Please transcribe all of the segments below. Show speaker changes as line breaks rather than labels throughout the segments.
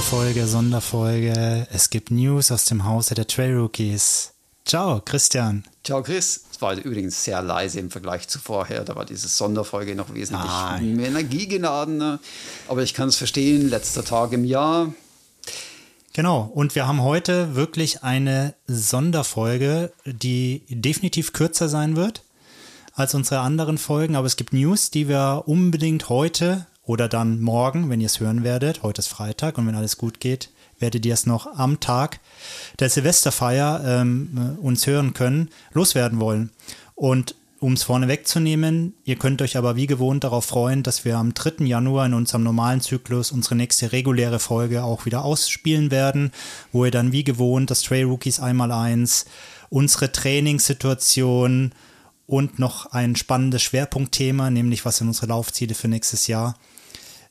Sonderfolge, Sonderfolge. Es gibt News aus dem Hause der Trail Rookies. Ciao, Christian.
Ciao, Chris. Es war übrigens sehr leise im Vergleich zu vorher. Da war diese Sonderfolge noch wesentlich Nein. energiegeladener. Aber ich kann es verstehen, letzter Tag im Jahr.
Genau, und wir haben heute wirklich eine Sonderfolge, die definitiv kürzer sein wird als unsere anderen Folgen. Aber es gibt News, die wir unbedingt heute oder dann morgen, wenn ihr es hören werdet, heute ist Freitag und wenn alles gut geht, werdet ihr es noch am Tag der Silvesterfeier ähm, äh, uns hören können, loswerden wollen. Und um es vorne wegzunehmen, ihr könnt euch aber wie gewohnt darauf freuen, dass wir am 3. Januar in unserem normalen Zyklus unsere nächste reguläre Folge auch wieder ausspielen werden, wo ihr dann wie gewohnt das Trail Rookies einmal eins, unsere Trainingssituation und noch ein spannendes Schwerpunktthema, nämlich was sind unsere Laufziele für nächstes Jahr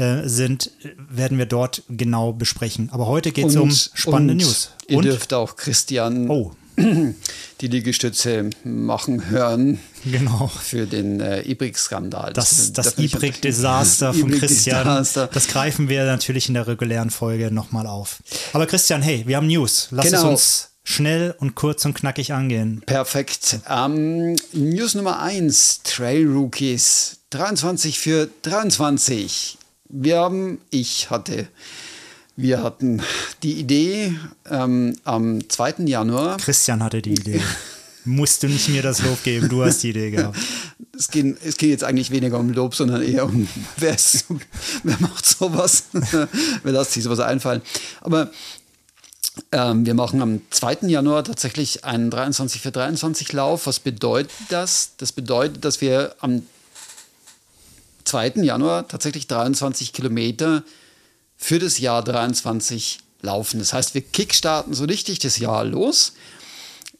äh, sind, werden wir dort genau besprechen. Aber heute geht es um spannende News.
Ihr und? dürft auch Christian oh. die Liegestütze machen hören.
Genau.
Für den äh, Ibrik-Skandal.
Das, das, das Ibrik-Desaster von Christian. Das greifen wir natürlich in der regulären Folge nochmal auf. Aber Christian, hey, wir haben News. Lass genau. es uns schnell und kurz und knackig angehen.
Perfekt. Ähm, News Nummer 1, Trail Rookies. 23 für 23 wir haben, ich hatte, wir hatten die Idee ähm, am 2. Januar.
Christian hatte die Idee. Musst du nicht mir das Lob geben, du hast die Idee gehabt.
Es geht, es geht jetzt eigentlich weniger um Lob, sondern eher um, wer, ist, wer macht sowas, wer lässt sich sowas einfallen. Aber ähm, wir machen am 2. Januar tatsächlich einen 23 für 23 Lauf. Was bedeutet das? Das bedeutet, dass wir am 2. Januar tatsächlich 23 Kilometer für das Jahr 23 laufen. Das heißt, wir kickstarten so richtig das Jahr los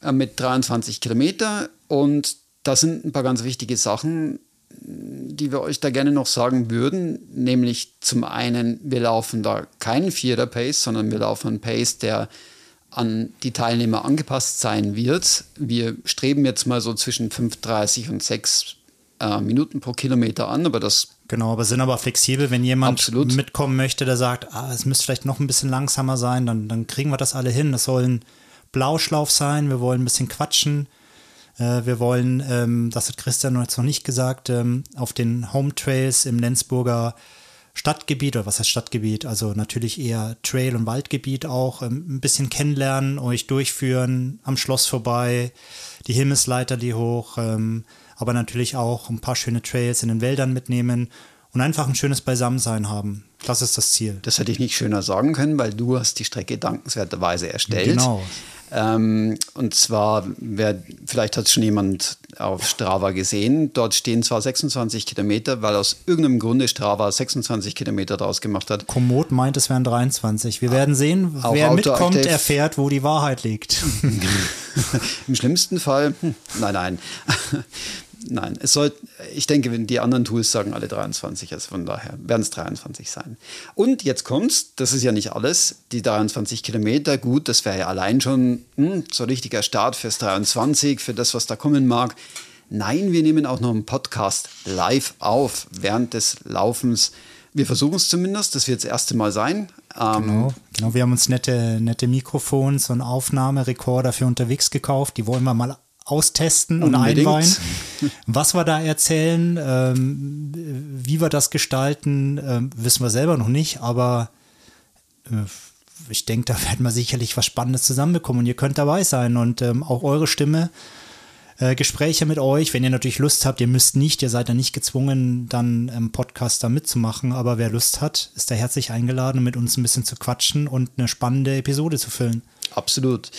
äh, mit 23 Kilometer und das sind ein paar ganz wichtige Sachen, die wir euch da gerne noch sagen würden, nämlich zum einen, wir laufen da keinen Vierer-Pace, sondern wir laufen einen Pace, der an die Teilnehmer angepasst sein wird. Wir streben jetzt mal so zwischen 5,30 und 6 äh, Minuten pro Kilometer an, aber das
Genau, aber sind aber flexibel, wenn jemand absolut. mitkommen möchte, der sagt, ah, es müsste vielleicht noch ein bisschen langsamer sein, dann, dann kriegen wir das alle hin. Das soll ein Blauschlauf sein, wir wollen ein bisschen quatschen. Äh, wir wollen, ähm, das hat Christian jetzt noch nicht gesagt, ähm, auf den Home Trails im Lenzburger Stadtgebiet, oder was heißt Stadtgebiet? Also natürlich eher Trail- und Waldgebiet auch, ähm, ein bisschen kennenlernen, euch durchführen, am Schloss vorbei, die Himmelsleiter die hoch, ähm, aber natürlich auch ein paar schöne Trails in den Wäldern mitnehmen und einfach ein schönes Beisammensein haben. Das ist das Ziel.
Das hätte ich nicht schöner sagen können, weil du hast die Strecke dankenswerterweise erstellt. Genau. Ähm, und zwar, wer, vielleicht hat es schon jemand auf Strava gesehen, dort stehen zwar 26 Kilometer, weil aus irgendeinem Grunde Strava 26 Kilometer draus gemacht hat.
Komoot meint, es wären 23. Wir werden sehen, Auch wer mitkommt, erfährt, wo die Wahrheit liegt.
Im schlimmsten Fall, hm, nein, nein nein, es soll, ich denke, die anderen Tools sagen alle 23, also von daher werden es 23 sein. Und jetzt kommt's, das ist ja nicht alles, die 23 Kilometer, gut, das wäre ja allein schon hm, so richtiger Start fürs 23, für das, was da kommen mag. Nein, wir nehmen auch noch einen Podcast live auf während des Laufens. Wir versuchen es zumindest, das wird das erste Mal sein.
Ähm, genau, genau, wir haben uns nette, nette Mikrofons und Aufnahmerekorder für unterwegs gekauft. Die wollen wir mal austesten und Unbedingt. einweihen. Was wir da erzählen, ähm, wie wir das gestalten, äh, wissen wir selber noch nicht, aber äh, ich denke, da werden wir sicherlich was Spannendes zusammenbekommen und ihr könnt dabei sein und ähm, auch eure Stimme. Äh, Gespräche mit euch, wenn ihr natürlich Lust habt, ihr müsst nicht, ihr seid ja nicht gezwungen, dann im Podcast da mitzumachen, aber wer Lust hat, ist da herzlich eingeladen, mit uns ein bisschen zu quatschen und eine spannende Episode zu füllen.
Absolut.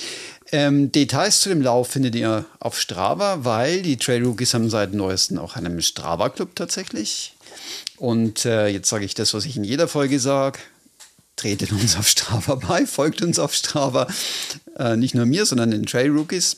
Ähm, Details zu dem Lauf findet ihr auf Strava, weil die Trail Rookies haben seit neuestem auch einen Strava-Club tatsächlich. Und äh, jetzt sage ich das, was ich in jeder Folge sage. Tretet uns auf Strava bei, folgt uns auf Strava. Äh, nicht nur mir, sondern den Trail Rookies.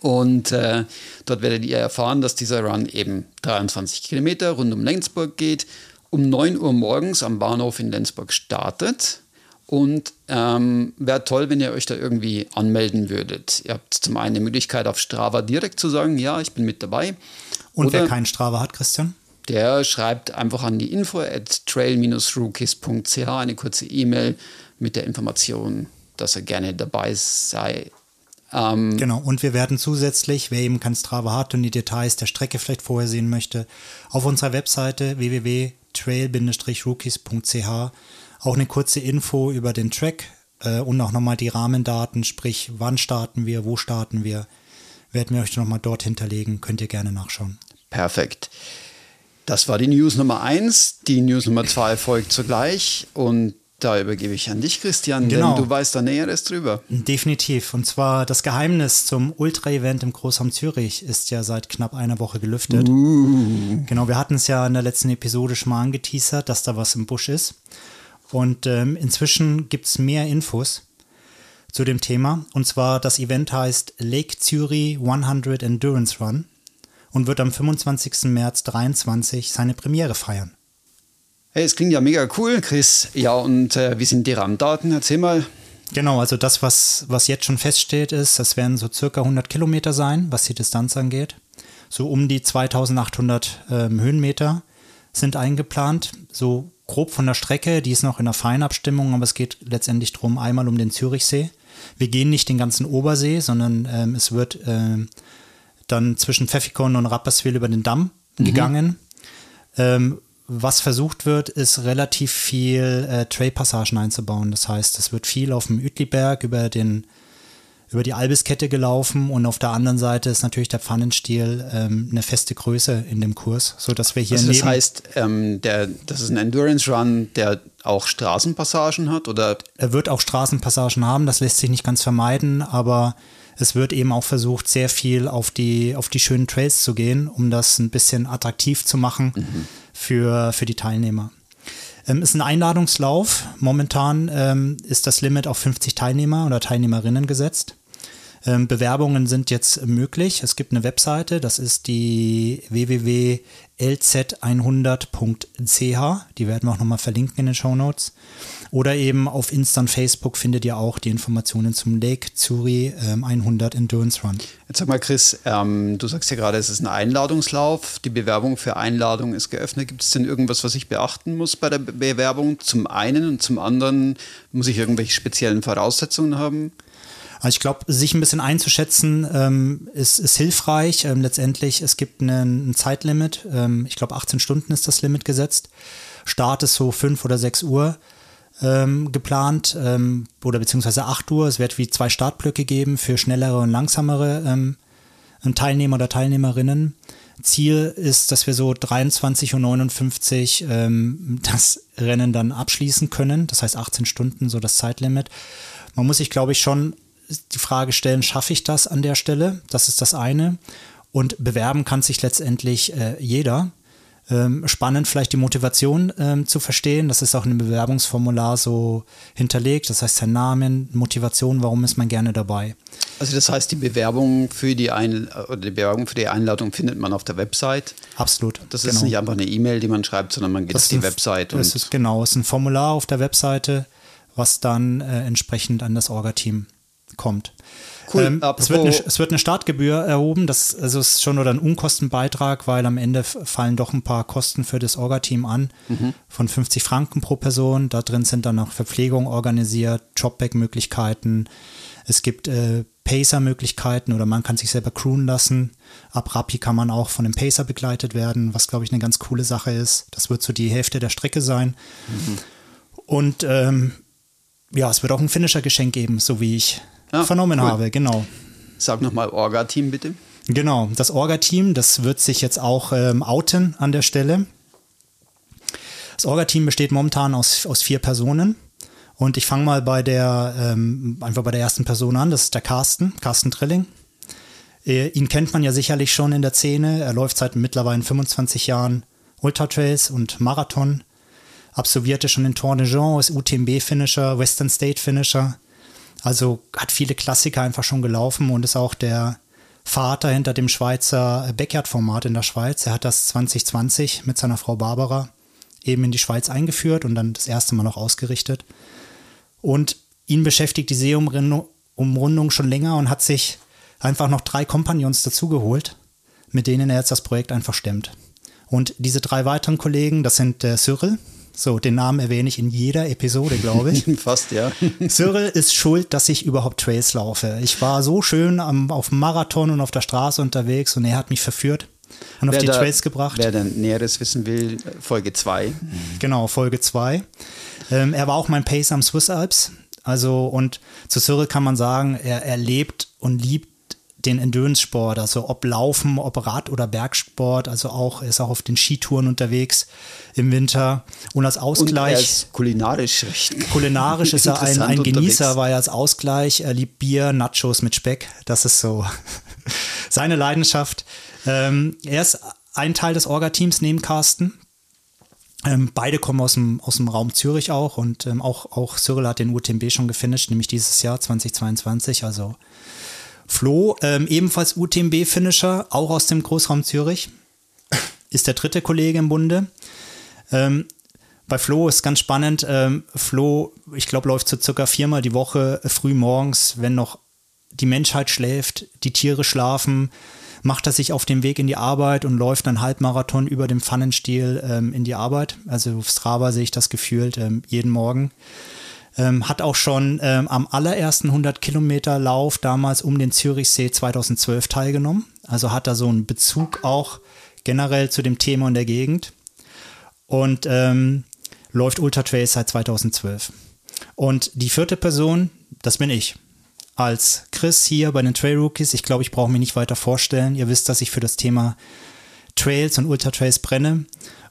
Und äh, dort werdet ihr erfahren, dass dieser Run eben 23 Kilometer rund um Lenzburg geht, um 9 Uhr morgens am Bahnhof in Lenzburg startet und ähm, wäre toll, wenn ihr euch da irgendwie anmelden würdet. Ihr habt zum einen die Möglichkeit, auf Strava direkt zu sagen, ja, ich bin mit dabei.
Und Oder, wer keinen Strava hat, Christian?
der schreibt einfach an die info at trail-rookies.ch eine kurze E-Mail mit der Information, dass er gerne dabei sei.
Ähm, genau, und wir werden zusätzlich, wer eben kein Strava hat und die Details der Strecke vielleicht vorher sehen möchte, auf unserer Webseite www.trail-rookies.ch auch eine kurze Info über den Track äh, und auch nochmal die Rahmendaten, sprich wann starten wir, wo starten wir, werden wir euch nochmal dort hinterlegen, könnt ihr gerne nachschauen.
Perfekt. Das war die News Nummer 1. Die News Nummer 2 folgt zugleich und da übergebe ich an dich, Christian, genau. denn du weißt da Näheres drüber.
Definitiv. Und zwar das Geheimnis zum Ultra-Event im Großraum Zürich ist ja seit knapp einer Woche gelüftet. Uh. Genau, wir hatten es ja in der letzten Episode schon mal angeteasert, dass da was im Busch ist. Und ähm, inzwischen gibt es mehr Infos zu dem Thema. Und zwar das Event heißt Lake Zürich 100 Endurance Run und wird am 25. März 2023 seine Premiere feiern.
Hey, es klingt ja mega cool, Chris. Ja, und äh, wie sind die Rahmendaten? Erzähl mal.
Genau, also das, was, was jetzt schon feststeht, ist, das werden so circa 100 Kilometer sein, was die Distanz angeht. So um die 2800 ähm, Höhenmeter sind eingeplant. So grob von der Strecke, die ist noch in der Feinabstimmung, aber es geht letztendlich darum, einmal um den Zürichsee. Wir gehen nicht den ganzen Obersee, sondern ähm, es wird äh, dann zwischen Pfeffikon und Rapperswil über den Damm mhm. gegangen. Ähm, was versucht wird, ist relativ viel äh, Trail-Passagen einzubauen. Das heißt, es wird viel auf dem Uetliberg über den über die Albiskette gelaufen und auf der anderen Seite ist natürlich der Pfannenstiel ähm, eine feste Größe in dem Kurs, so dass wir hier
also das heißt, ähm, der, das ist ein Endurance Run, der auch Straßenpassagen hat oder?
Er wird auch Straßenpassagen haben, das lässt sich nicht ganz vermeiden, aber es wird eben auch versucht, sehr viel auf die, auf die schönen Trails zu gehen, um das ein bisschen attraktiv zu machen. Mhm für, für die Teilnehmer. Ähm, ist ein Einladungslauf. Momentan ähm, ist das Limit auf 50 Teilnehmer oder Teilnehmerinnen gesetzt. Ähm, Bewerbungen sind jetzt möglich. Es gibt eine Webseite, das ist die www.lz100.ch. Die werden wir auch nochmal verlinken in den Show Notes. Oder eben auf Insta und Facebook findet ihr auch die Informationen zum Lake Zuri ähm, 100 Endurance Run.
Jetzt sag mal, Chris, ähm, du sagst ja gerade, es ist ein Einladungslauf. Die Bewerbung für Einladung ist geöffnet. Gibt es denn irgendwas, was ich beachten muss bei der Bewerbung? Zum einen und zum anderen muss ich irgendwelche speziellen Voraussetzungen haben?
Also ich glaube, sich ein bisschen einzuschätzen ähm, ist, ist hilfreich. Ähm, letztendlich, es gibt einen, ein Zeitlimit. Ähm, ich glaube, 18 Stunden ist das Limit gesetzt. Start ist so 5 oder 6 Uhr ähm, geplant ähm, oder beziehungsweise 8 Uhr. Es wird wie zwei Startblöcke geben für schnellere und langsamere ähm, Teilnehmer oder Teilnehmerinnen. Ziel ist, dass wir so 23.59 Uhr ähm, das Rennen dann abschließen können. Das heißt 18 Stunden, so das Zeitlimit. Man muss sich, glaube ich, schon die Frage stellen, schaffe ich das an der Stelle? Das ist das eine. Und bewerben kann sich letztendlich äh, jeder. Ähm, spannend vielleicht die Motivation ähm, zu verstehen. Das ist auch in einem Bewerbungsformular so hinterlegt. Das heißt sein Namen, Motivation, warum ist man gerne dabei.
Also das heißt, die Bewerbung für die, Ein oder die Bewerbung für die Einladung findet man auf der Website.
Absolut.
Das ist genau. nicht einfach eine E-Mail, die man schreibt, sondern man geht auf die Website.
Das ist genau, es ist ein Formular auf der Webseite, was dann äh, entsprechend an das Orga-Team kommt. Cool. Ähm, es, wird eine, es, wird eine, Startgebühr erhoben, das also ist schon oder ein Unkostenbeitrag, weil am Ende fallen doch ein paar Kosten für das Orga-Team an mhm. von 50 Franken pro Person. Da drin sind dann noch Verpflegung organisiert, Jobback-Möglichkeiten. Es gibt äh, Pacer-Möglichkeiten oder man kann sich selber crewen lassen. Ab Rappi kann man auch von einem Pacer begleitet werden, was glaube ich eine ganz coole Sache ist. Das wird so die Hälfte der Strecke sein. Mhm. Und ähm, ja, es wird auch ein Finisher-Geschenk geben, so wie ich ah, vernommen cool. habe, genau.
Sag nochmal Orga-Team bitte.
Genau, das Orga-Team, das wird sich jetzt auch ähm, outen an der Stelle. Das Orga-Team besteht momentan aus, aus vier Personen. Und ich fange mal bei der, ähm, einfach bei der ersten Person an, das ist der Carsten, Carsten Trilling. Äh, ihn kennt man ja sicherlich schon in der Szene. Er läuft seit mittlerweile 25 Jahren Ultra-Trails und Marathon. Absolvierte schon den Tour de Jean, ist UTMB-Finisher, Western State-Finisher. Also hat viele Klassiker einfach schon gelaufen und ist auch der Vater hinter dem Schweizer Backyard-Format in der Schweiz. Er hat das 2020 mit seiner Frau Barbara eben in die Schweiz eingeführt und dann das erste Mal noch ausgerichtet. Und ihn beschäftigt die Seeumrundung schon länger und hat sich einfach noch drei Kompagnons dazugeholt, mit denen er jetzt das Projekt einfach stemmt. Und diese drei weiteren Kollegen, das sind äh, Cyril. So, den Namen erwähne ich in jeder Episode, glaube ich.
Fast, ja.
Cyril ist schuld, dass ich überhaupt Trails laufe. Ich war so schön am, auf dem Marathon und auf der Straße unterwegs und er hat mich verführt und auf die
da,
Trails gebracht.
Wer dann Näheres wissen will, Folge 2.
Genau, Folge 2. Ähm, er war auch mein Pacer am Swiss Alps. Also, und zu Cyril kann man sagen, er, er lebt und liebt den Endurance-Sport, also ob Laufen, ob Rad- oder Bergsport, also auch, er ist auch auf den Skitouren unterwegs im Winter. Und als Ausgleich. Und er ist
kulinarisch
Kulinarisch ist er ein, ein Genießer, weil er als Ausgleich, er liebt Bier, Nachos mit Speck. Das ist so seine Leidenschaft. Ähm, er ist ein Teil des Orga-Teams neben Carsten. Ähm, beide kommen aus dem, aus dem Raum Zürich auch und ähm, auch, auch Cyril hat den UTMB schon gefinisht, nämlich dieses Jahr 2022. Also Flo, ähm, ebenfalls UTMB-Finisher, auch aus dem Großraum Zürich, ist der dritte Kollege im Bunde. Ähm, bei Flo ist ganz spannend. Ähm, Flo, ich glaube, läuft so circa viermal die Woche früh morgens, wenn noch die Menschheit schläft, die Tiere schlafen, macht er sich auf den Weg in die Arbeit und läuft einen Halbmarathon über dem Pfannenstiel ähm, in die Arbeit. Also auf Strava sehe ich das gefühlt ähm, jeden Morgen. Ähm, hat auch schon ähm, am allerersten 100 Kilometer Lauf damals um den Zürichsee 2012 teilgenommen. Also hat er so einen Bezug auch generell zu dem Thema und der Gegend. Und ähm, läuft Ultra Trails seit 2012. Und die vierte Person, das bin ich als Chris hier bei den Trail Rookies. Ich glaube, ich brauche mich nicht weiter vorstellen. Ihr wisst, dass ich für das Thema Trails und Ultra Trails brenne.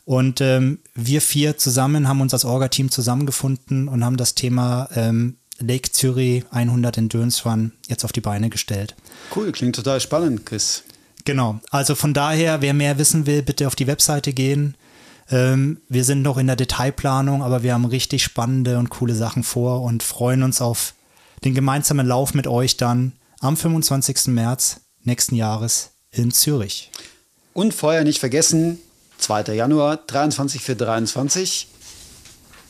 Und ähm, wir vier zusammen haben uns als Orga-Team zusammengefunden und haben das Thema ähm, Lake Zürich 100 Endurance Run jetzt auf die Beine gestellt.
Cool, klingt total spannend, Chris.
Genau, also von daher, wer mehr wissen will, bitte auf die Webseite gehen. Ähm, wir sind noch in der Detailplanung, aber wir haben richtig spannende und coole Sachen vor und freuen uns auf den gemeinsamen Lauf mit euch dann am 25. März nächsten Jahres in Zürich.
Und vorher nicht vergessen, 2. Januar, 23 für 23.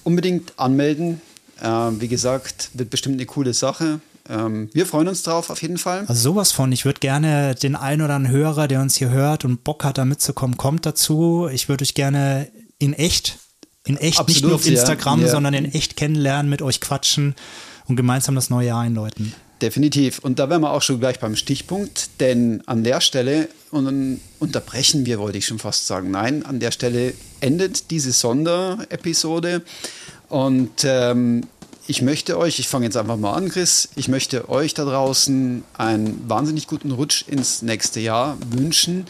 Unbedingt anmelden. Äh, wie gesagt, wird bestimmt eine coole Sache. Ähm, wir freuen uns drauf auf jeden Fall.
Also sowas von. Ich würde gerne den einen oder anderen Hörer, der uns hier hört und Bock hat, da mitzukommen, kommt dazu. Ich würde euch gerne in echt, in echt, Absolut, nicht nur auf Instagram, ja. sondern in echt kennenlernen, mit euch quatschen und gemeinsam das neue Jahr einläuten.
Definitiv. Und da wären wir auch schon gleich beim Stichpunkt, denn an der Stelle unterbrechen wir, wollte ich schon fast sagen. Nein, an der Stelle endet diese Sonderepisode. Und ähm, ich möchte euch, ich fange jetzt einfach mal an, Chris, ich möchte euch da draußen einen wahnsinnig guten Rutsch ins nächste Jahr wünschen.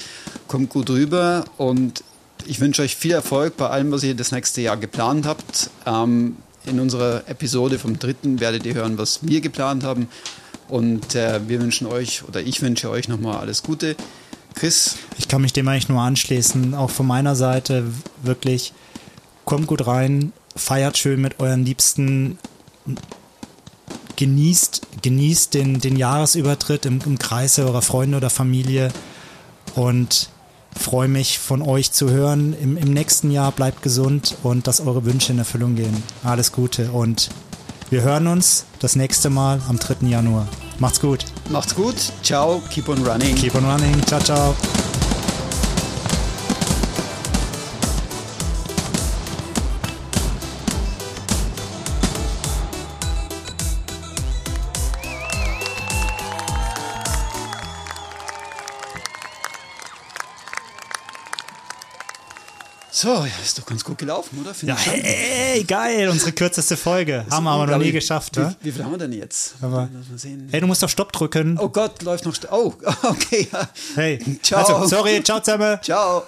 Kommt gut rüber und ich wünsche euch viel Erfolg bei allem, was ihr das nächste Jahr geplant habt. Ähm, in unserer Episode vom dritten werdet ihr hören, was wir geplant haben. Und äh, wir wünschen euch, oder ich wünsche euch nochmal alles Gute. Chris?
Ich kann mich dem eigentlich nur anschließen. Auch von meiner Seite wirklich, kommt gut rein, feiert schön mit euren Liebsten, genießt, genießt den, den Jahresübertritt im, im Kreise eurer Freunde oder Familie und freue mich von euch zu hören. Im, Im nächsten Jahr bleibt gesund und dass eure Wünsche in Erfüllung gehen. Alles Gute und wir hören uns das nächste Mal am 3. Januar. Macht's gut.
Macht's gut. Ciao. Keep on running.
Keep on running. Ciao, ciao.
So, ist doch ganz gut gelaufen, oder?
Find ja, hey, geil, unsere kürzeste Folge. haben wir aber noch nie geschafft,
wie, wie, viel haben wir denn jetzt?
Aber, hey, du musst auf Stopp drücken.
Oh Gott, läuft noch. Oh, okay.
Hey, ciao. Also, sorry, ciao zusammen.
Ciao.